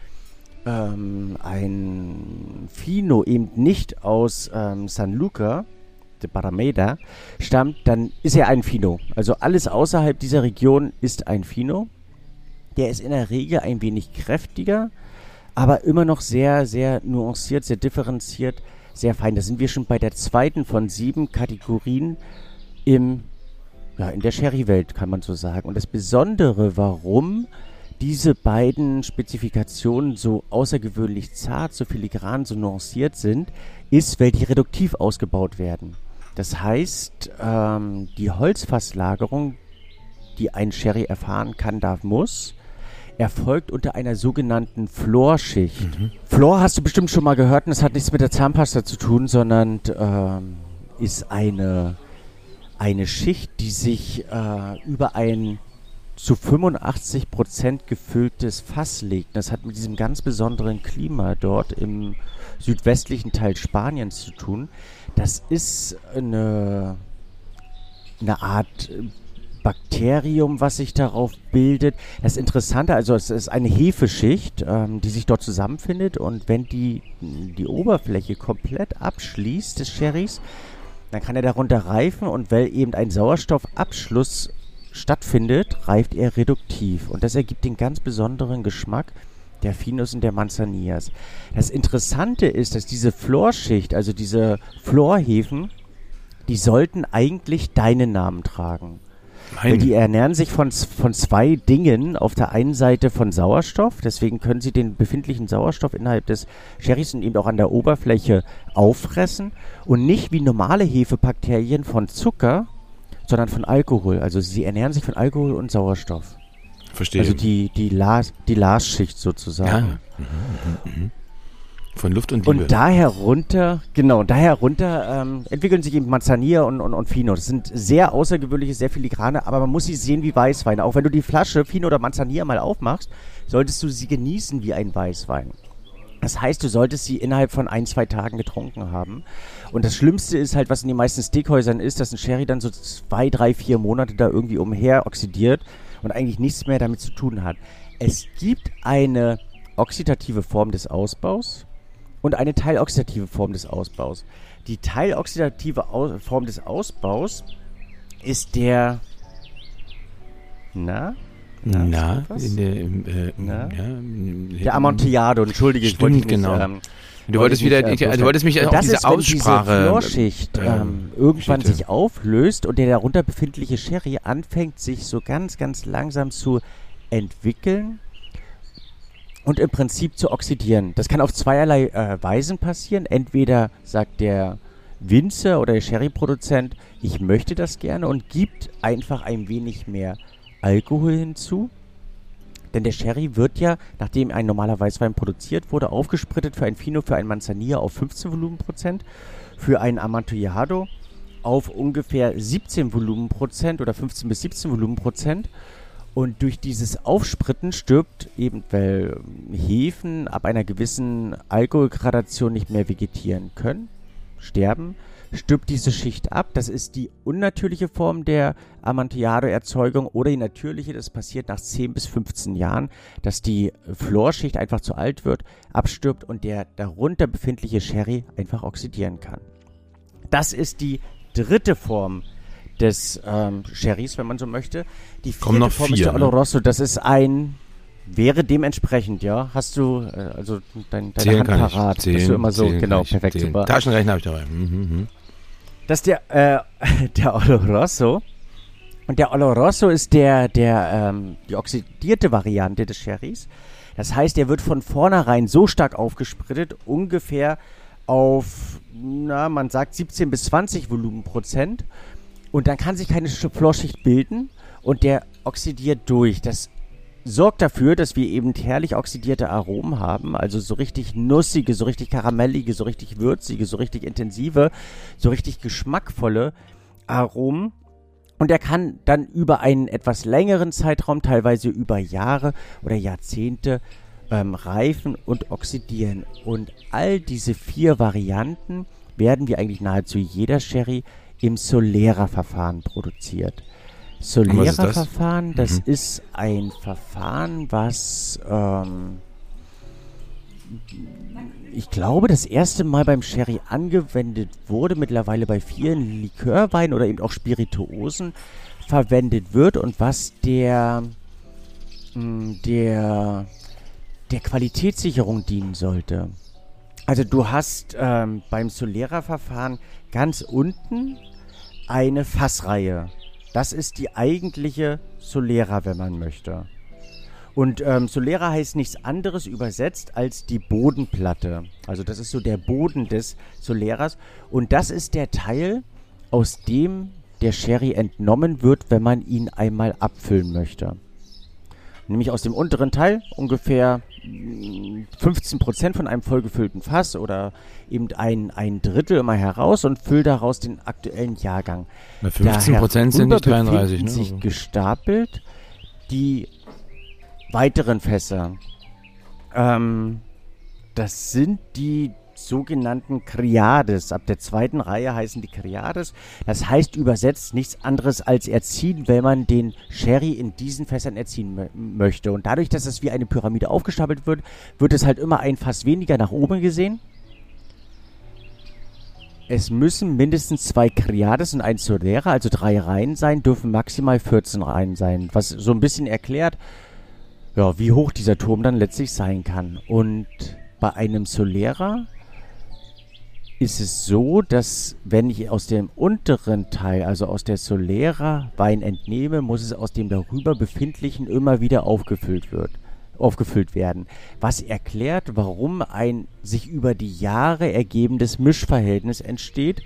ähm, ein Fino eben nicht aus ähm, San Luca, de Parameda, stammt, dann ist er ein Fino. Also alles außerhalb dieser Region ist ein Fino. Der ist in der Regel ein wenig kräftiger, aber immer noch sehr, sehr nuanciert, sehr differenziert, sehr fein. Da sind wir schon bei der zweiten von sieben Kategorien im, ja, in der Sherry-Welt, kann man so sagen. Und das Besondere, warum diese beiden Spezifikationen so außergewöhnlich zart, so filigran, so nuanciert sind, ist, weil die reduktiv ausgebaut werden. Das heißt, ähm, die Holzfasslagerung, die ein Sherry erfahren kann, darf, muss, erfolgt unter einer sogenannten Florschicht. Mhm. Flor hast du bestimmt schon mal gehört und das hat nichts mit der Zahnpasta zu tun, sondern ähm, ist eine, eine Schicht, die sich äh, über ein zu 85 Prozent gefülltes Fass legt. Das hat mit diesem ganz besonderen Klima dort im südwestlichen Teil Spaniens zu tun. Das ist eine, eine Art Bakterium, was sich darauf bildet. Das Interessante, also es ist eine Hefeschicht, ähm, die sich dort zusammenfindet und wenn die die Oberfläche komplett abschließt des Sherrys, dann kann er darunter reifen und weil eben ein Sauerstoffabschluss stattfindet, reift er reduktiv und das ergibt den ganz besonderen Geschmack der Finus und der Manzanillas. Das Interessante ist, dass diese Florschicht, also diese Florhefen, die sollten eigentlich deinen Namen tragen. Meine. Die ernähren sich von, von zwei Dingen. Auf der einen Seite von Sauerstoff, deswegen können sie den befindlichen Sauerstoff innerhalb des Sherrys und eben auch an der Oberfläche auffressen und nicht wie normale Hefebakterien von Zucker, sondern von Alkohol. Also sie ernähren sich von Alkohol und Sauerstoff. Verstehe. Also die, die, Las, die Lasschicht sozusagen. Ja. Mhm, mhm, mhm. Von Luft und Liebe. Und daher runter, genau, daher runter ähm, entwickeln sich eben Manzanilla und, und, und Fino. Das sind sehr außergewöhnliche, sehr filigrane, aber man muss sie sehen wie Weißwein. Auch wenn du die Flasche Fino oder Manzanilla mal aufmachst, solltest du sie genießen wie ein Weißwein. Das heißt, du solltest sie innerhalb von ein, zwei Tagen getrunken haben. Und das Schlimmste ist halt, was in den meisten Steakhäusern ist, dass ein Sherry dann so zwei, drei, vier Monate da irgendwie umher oxidiert und eigentlich nichts mehr damit zu tun hat. Es gibt eine oxidative Form des Ausbaus, und eine teiloxidative Form des Ausbaus. Die teiloxidative Aus Form des Ausbaus ist der. Na? Na, na, der, äh, na? Ja, der Amontillado, entschuldige, Stimmt, ich genau. ähm, du wolltest wieder, nicht, äh, du wolltest mich auf diese ist, Aussprache. Diese Florschicht ähm, ähm, irgendwann Geschichte. sich auflöst und der darunter befindliche Sherry anfängt, sich so ganz, ganz langsam zu entwickeln und im Prinzip zu oxidieren. Das kann auf zweierlei äh, Weisen passieren. Entweder sagt der Winzer oder der Sherry-Produzent, ich möchte das gerne und gibt einfach ein wenig mehr Alkohol hinzu. Denn der Sherry wird ja, nachdem ein normaler Weißwein produziert wurde, aufgesprittet für ein Fino, für ein Manzanilla auf 15 Volumenprozent, für ein Amontillado auf ungefähr 17 Volumenprozent oder 15 bis 17 Volumenprozent. Und durch dieses Aufspritten stirbt eben, weil Hefen ab einer gewissen Alkoholgradation nicht mehr vegetieren können, sterben, stirbt diese Schicht ab. Das ist die unnatürliche Form der Amontillado-Erzeugung oder die natürliche, das passiert nach 10 bis 15 Jahren, dass die Florschicht einfach zu alt wird, abstirbt und der darunter befindliche Sherry einfach oxidieren kann. Das ist die dritte Form des ähm, Sherrys, wenn man so möchte. Die vierte noch Form vier, ist der ne? Oloroso. Das ist ein wäre dementsprechend, ja. Hast du äh, also dein, deine zählen Hand parat, zählen, dass du immer so genau perfekt zählen. super. Taschenrechner habe ich dabei. Mhm, mhm. Das ist der äh, der Oloroso. Und der Oloroso ist der der ähm, die oxidierte Variante des Sherrys. Das heißt, er wird von vornherein so stark aufgesprittet, ungefähr auf, na, man sagt 17 bis 20 Volumenprozent. Und dann kann sich keine Florschicht bilden und der oxidiert durch. Das sorgt dafür, dass wir eben herrlich oxidierte Aromen haben, also so richtig nussige, so richtig karamellige, so richtig würzige, so richtig intensive, so richtig geschmackvolle Aromen. Und er kann dann über einen etwas längeren Zeitraum, teilweise über Jahre oder Jahrzehnte, ähm, reifen und oxidieren. Und all diese vier Varianten werden wie eigentlich nahezu jeder Sherry im Solera-Verfahren produziert. Solera-Verfahren, das? das mhm. ist ein Verfahren, was ähm, ich glaube, das erste Mal beim Sherry angewendet wurde, mittlerweile bei vielen Likörweinen oder eben auch Spirituosen verwendet wird und was der, hm, der, der Qualitätssicherung dienen sollte. Also du hast ähm, beim Solera-Verfahren ganz unten eine Fassreihe. Das ist die eigentliche Solera, wenn man möchte. Und ähm, Solera heißt nichts anderes übersetzt als die Bodenplatte. Also das ist so der Boden des Soleras. Und das ist der Teil, aus dem der Sherry entnommen wird, wenn man ihn einmal abfüllen möchte. Nämlich aus dem unteren Teil ungefähr 15% mm, von einem vollgefüllten Fass oder eben ein, ein Drittel immer heraus und füllt daraus den aktuellen Jahrgang. Na, 15% sind nicht 33, ne? sich gestapelt die weiteren Fässer. Ähm, das sind die sogenannten Kriades. Ab der zweiten Reihe heißen die Kriades. Das heißt übersetzt nichts anderes als erziehen, wenn man den Sherry in diesen Fässern erziehen möchte. Und dadurch, dass es wie eine Pyramide aufgestapelt wird, wird es halt immer ein Fass weniger nach oben gesehen. Es müssen mindestens zwei Kriades und ein Solera, also drei Reihen sein, dürfen maximal 14 Reihen sein. Was so ein bisschen erklärt, ja, wie hoch dieser Turm dann letztlich sein kann. Und bei einem Solera ist es so, dass wenn ich aus dem unteren Teil, also aus der Solera Wein entnehme, muss es aus dem darüber befindlichen immer wieder aufgefüllt wird, aufgefüllt werden. Was erklärt, warum ein sich über die Jahre ergebendes Mischverhältnis entsteht.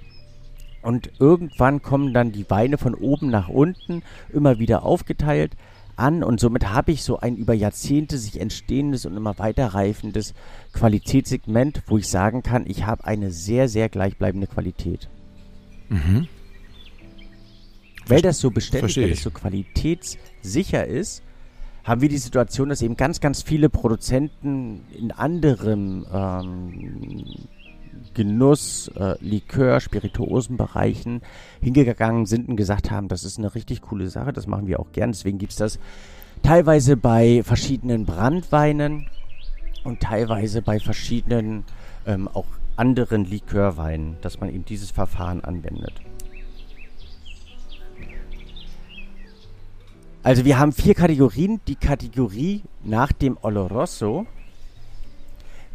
Und irgendwann kommen dann die Weine von oben nach unten immer wieder aufgeteilt an und somit habe ich so ein über Jahrzehnte sich entstehendes und immer weiter reifendes Qualitätssegment, wo ich sagen kann, ich habe eine sehr, sehr gleichbleibende Qualität. Mhm. Weil das so beständig, weil das so qualitätssicher ist, haben wir die Situation, dass eben ganz, ganz viele Produzenten in anderen ähm, Genuss, äh, Likör, Spirituosenbereichen hingegangen sind und gesagt haben, das ist eine richtig coole Sache, das machen wir auch gern. Deswegen gibt es das teilweise bei verschiedenen Brandweinen und teilweise bei verschiedenen ähm, auch anderen Likörweinen, dass man eben dieses Verfahren anwendet. Also wir haben vier Kategorien. Die Kategorie nach dem Oloroso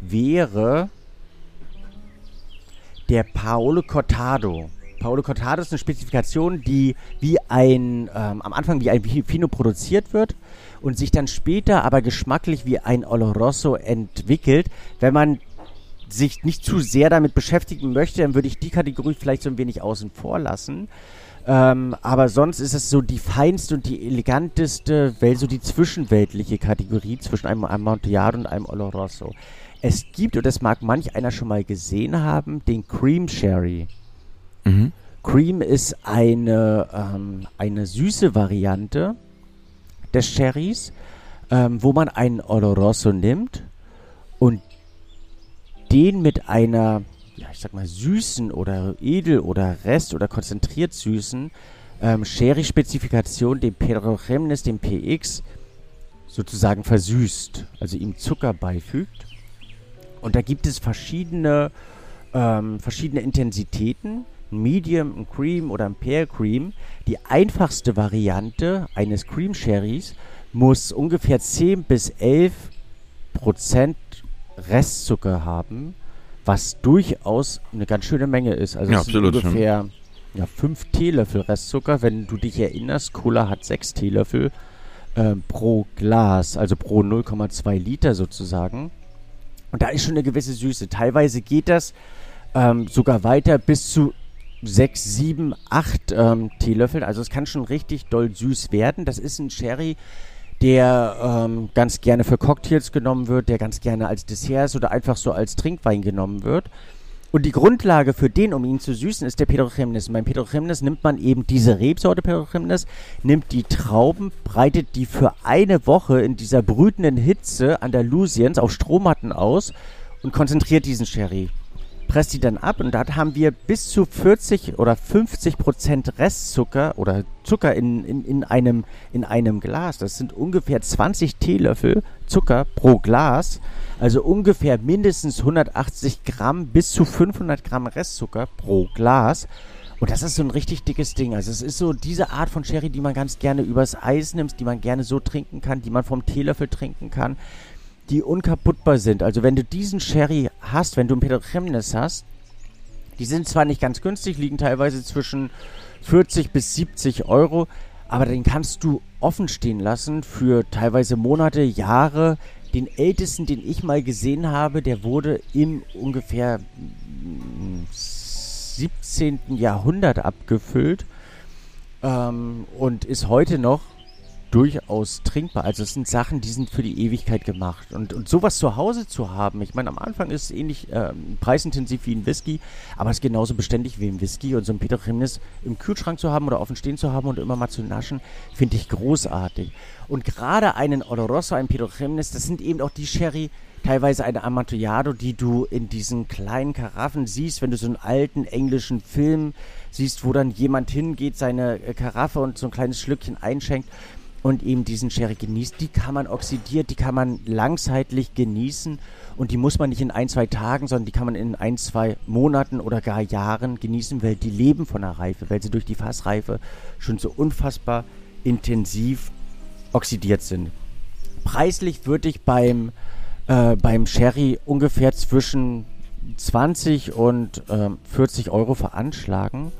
wäre der Paolo Cortado. Paolo Cortado ist eine Spezifikation, die wie ein, ähm, am Anfang wie ein Fino produziert wird und sich dann später aber geschmacklich wie ein Oloroso entwickelt. Wenn man sich nicht zu sehr damit beschäftigen möchte, dann würde ich die Kategorie vielleicht so ein wenig außen vor lassen. Ähm, aber sonst ist es so die feinste und die eleganteste, weil so die zwischenweltliche Kategorie zwischen einem Amontillado und einem Oloroso. Es gibt, und das mag manch einer schon mal gesehen haben, den Cream Sherry. Mhm. Cream ist eine, ähm, eine süße Variante des Sherrys, ähm, wo man einen Oloroso nimmt und den mit einer, ja, ich sag mal, süßen oder edel oder rest- oder konzentriert süßen ähm, Sherry-Spezifikation, dem Pedro Jimenez, dem PX, sozusagen versüßt, also ihm Zucker beifügt und da gibt es verschiedene, ähm, verschiedene Intensitäten. Ein Medium, ein Cream oder ein Pear Cream. Die einfachste Variante eines Cream Sherrys muss ungefähr 10 bis 11 Prozent Restzucker haben, was durchaus eine ganz schöne Menge ist. Also ja, es absolut, sind ungefähr ja, 5 Teelöffel Restzucker. Wenn du dich erinnerst, Cola hat 6 Teelöffel äh, pro Glas, also pro 0,2 Liter sozusagen. Und da ist schon eine gewisse Süße. Teilweise geht das ähm, sogar weiter bis zu 6, 7, 8 ähm, Teelöffeln. Also es kann schon richtig doll süß werden. Das ist ein Sherry, der ähm, ganz gerne für Cocktails genommen wird, der ganz gerne als Desserts oder einfach so als Trinkwein genommen wird. Und die Grundlage für den, um ihn zu süßen, ist der Petrochemnis. Beim Petrochemnis nimmt man eben diese Rebsorte Petrochemnis, nimmt die Trauben, breitet die für eine Woche in dieser brütenden Hitze Andalusiens auf Strohmatten aus und konzentriert diesen Sherry. Presst die dann ab und dort haben wir bis zu 40 oder 50 Prozent Restzucker oder Zucker in, in, in, einem, in einem Glas. Das sind ungefähr 20 Teelöffel Zucker pro Glas. Also ungefähr mindestens 180 Gramm bis zu 500 Gramm Restzucker pro Glas. Und das ist so ein richtig dickes Ding. Also es ist so diese Art von Sherry, die man ganz gerne übers Eis nimmt, die man gerne so trinken kann, die man vom Teelöffel trinken kann, die unkaputtbar sind. Also wenn du diesen Sherry hast, wenn du ein Peter Chemnitz hast, die sind zwar nicht ganz günstig, liegen teilweise zwischen 40 bis 70 Euro, aber den kannst du offen stehen lassen für teilweise Monate, Jahre. Den ältesten, den ich mal gesehen habe, der wurde im ungefähr 17. Jahrhundert abgefüllt ähm, und ist heute noch durchaus trinkbar. Also es sind Sachen, die sind für die Ewigkeit gemacht. Und, und sowas zu Hause zu haben, ich meine, am Anfang ist es ähnlich ähm, preisintensiv wie ein Whisky, aber es ist genauso beständig wie ein Whisky. Und so ein Peter Chemnis im Kühlschrank zu haben oder offen stehen zu haben und immer mal zu naschen, finde ich großartig. Und gerade einen Oloroso, ein Peter Chemnis, das sind eben auch die Sherry, teilweise eine Amontillado, die du in diesen kleinen Karaffen siehst, wenn du so einen alten englischen Film siehst, wo dann jemand hingeht, seine äh, Karaffe und so ein kleines Schlückchen einschenkt und eben diesen Sherry genießt. Die kann man oxidiert, die kann man langzeitlich genießen und die muss man nicht in ein, zwei Tagen, sondern die kann man in ein, zwei Monaten oder gar Jahren genießen, weil die leben von der Reife, weil sie durch die Fassreife schon so unfassbar intensiv oxidiert sind. Preislich würde ich beim, äh, beim Sherry ungefähr zwischen 20 und äh, 40 Euro veranschlagen.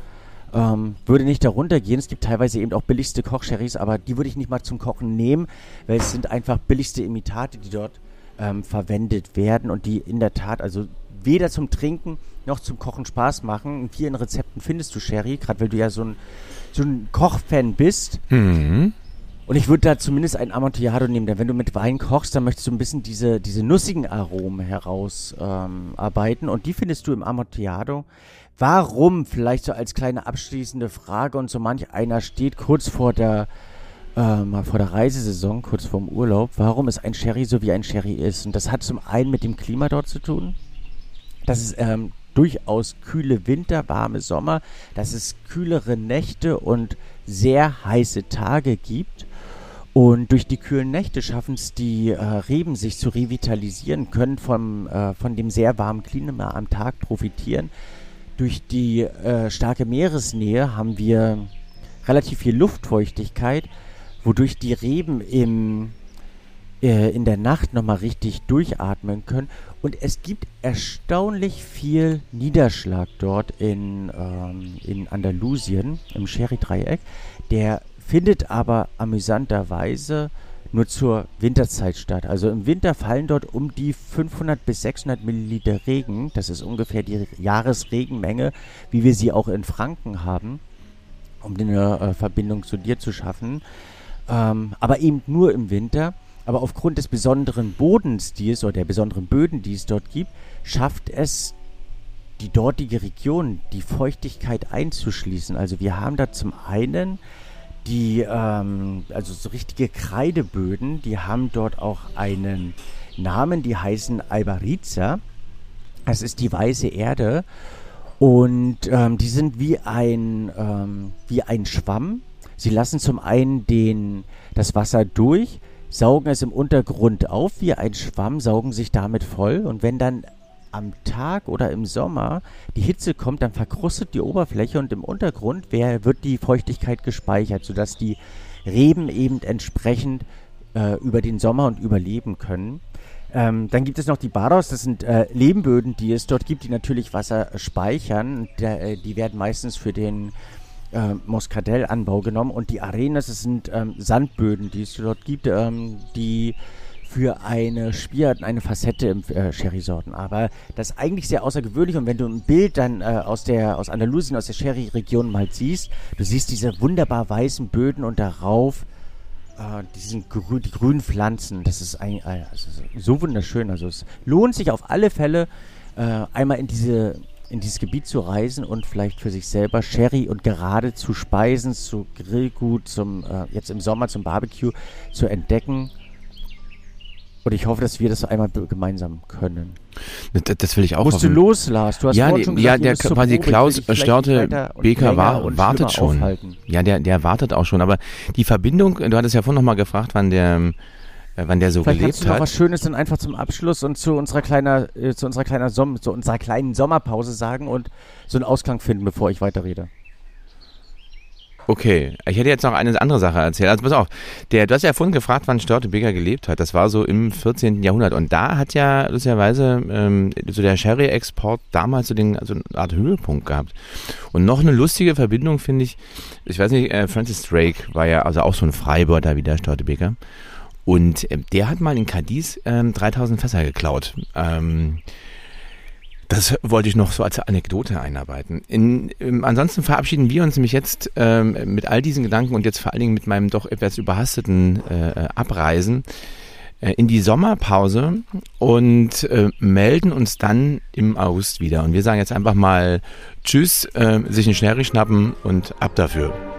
Ähm, würde nicht darunter gehen. Es gibt teilweise eben auch billigste Kochsherrys, aber die würde ich nicht mal zum Kochen nehmen, weil es sind einfach billigste Imitate, die dort ähm, verwendet werden und die in der Tat also weder zum Trinken noch zum Kochen Spaß machen. In vielen Rezepten findest du Sherry, gerade weil du ja so ein, so ein Kochfan bist. Mhm. Und ich würde da zumindest ein Amontillado nehmen, denn wenn du mit Wein kochst, dann möchtest du ein bisschen diese, diese nussigen Aromen herausarbeiten ähm, und die findest du im Amontillado. Warum, vielleicht so als kleine abschließende Frage und so manch einer steht kurz vor der, äh, mal vor der Reisesaison, kurz vorm Urlaub, warum ist ein Sherry so wie ein Sherry ist? Und das hat zum einen mit dem Klima dort zu tun, dass es ähm, durchaus kühle Winter, warme Sommer, dass es kühlere Nächte und sehr heiße Tage gibt. Und durch die kühlen Nächte schaffen es die äh, Reben, sich zu revitalisieren, können vom, äh, von dem sehr warmen Klima am Tag profitieren. Durch die äh, starke Meeresnähe haben wir relativ viel Luftfeuchtigkeit, wodurch die Reben im, äh, in der Nacht nochmal richtig durchatmen können. Und es gibt erstaunlich viel Niederschlag dort in, ähm, in Andalusien, im Sherry-Dreieck. Der findet aber amüsanterweise nur zur Winterzeit statt. Also im Winter fallen dort um die 500 bis 600 Milliliter Regen. Das ist ungefähr die Jahresregenmenge, wie wir sie auch in Franken haben, um eine äh, Verbindung zu dir zu schaffen. Ähm, aber eben nur im Winter. Aber aufgrund des besonderen Bodens, die es oder der besonderen Böden, die es dort gibt, schafft es die dortige Region, die Feuchtigkeit einzuschließen. Also wir haben da zum einen die, ähm, also so richtige Kreideböden, die haben dort auch einen Namen, die heißen Albariza. Das ist die weiße Erde. Und ähm, die sind wie ein, ähm, wie ein Schwamm. Sie lassen zum einen den, das Wasser durch, saugen es im Untergrund auf wie ein Schwamm, saugen sich damit voll. Und wenn dann am Tag oder im Sommer die Hitze kommt, dann verkrustet die Oberfläche und im Untergrund wird die Feuchtigkeit gespeichert, sodass die Reben eben entsprechend äh, über den Sommer und überleben können. Ähm, dann gibt es noch die Baros, das sind äh, Lehmböden, die es dort gibt, die natürlich Wasser speichern. Der, äh, die werden meistens für den äh, Moskadellanbau genommen. Und die Arenas, das sind ähm, Sandböden, die es dort gibt, ähm, die für eine Spielart, eine Facette im äh, Sherry-Sorten. Aber das ist eigentlich sehr außergewöhnlich. Und wenn du ein Bild dann äh, aus, der, aus Andalusien, aus der Sherry-Region mal siehst, du siehst diese wunderbar weißen Böden und darauf äh, diesen grü die grünen Pflanzen. Das ist ein, äh, also so wunderschön. Also es lohnt sich auf alle Fälle, äh, einmal in diese in dieses Gebiet zu reisen und vielleicht für sich selber Sherry und gerade zu Speisen, zu Grillgut, zum äh, jetzt im Sommer zum Barbecue zu entdecken Und ich hoffe, dass wir das einmal gemeinsam können. Das, das will ich auch Musst du hoffen. los, Lars? Du hast ja, schon ja, gesagt, der du bist zur quasi Klaus vielleicht Störte Beker war, und wartet schon. aufhalten. Ja, der, der wartet auch schon. Aber die Verbindung, du hattest ja vorhin noch mal gefragt, wann der, äh, wann der so Vielleicht kannst gelebt du noch hat. was Schönes dann einfach zum Abschluss und zu unserer kleiner, äh, zu unserer kleiner Som zu unserer kleinen Sommerpause sagen und so einen Ausklang finden, bevor ich weiterrede. Okay, ich hätte jetzt noch eine andere Sache erzählt. Also pass auf, der, du hast ja vorhin gefragt, wann Störtebeker gelebt hat. Das war so im 14. Jahrhundert. Und da hat ja lustigerweise ähm, so der Sherry-Export damals so, den, so eine Art Höhepunkt gehabt. Und noch eine lustige Verbindung finde ich, ich weiß nicht, äh, Francis Drake war ja also auch so ein Freibeuter wie der Störtebeker. Und ähm, der hat mal in Cadiz ähm, 3000 Fässer geklaut. Ähm, das wollte ich noch so als Anekdote einarbeiten. In, ähm, ansonsten verabschieden wir uns nämlich jetzt ähm, mit all diesen Gedanken und jetzt vor allen Dingen mit meinem doch etwas überhasteten äh, Abreisen äh, in die Sommerpause und äh, melden uns dann im August wieder. Und wir sagen jetzt einfach mal Tschüss, äh, sich einen Sherry schnappen und ab dafür.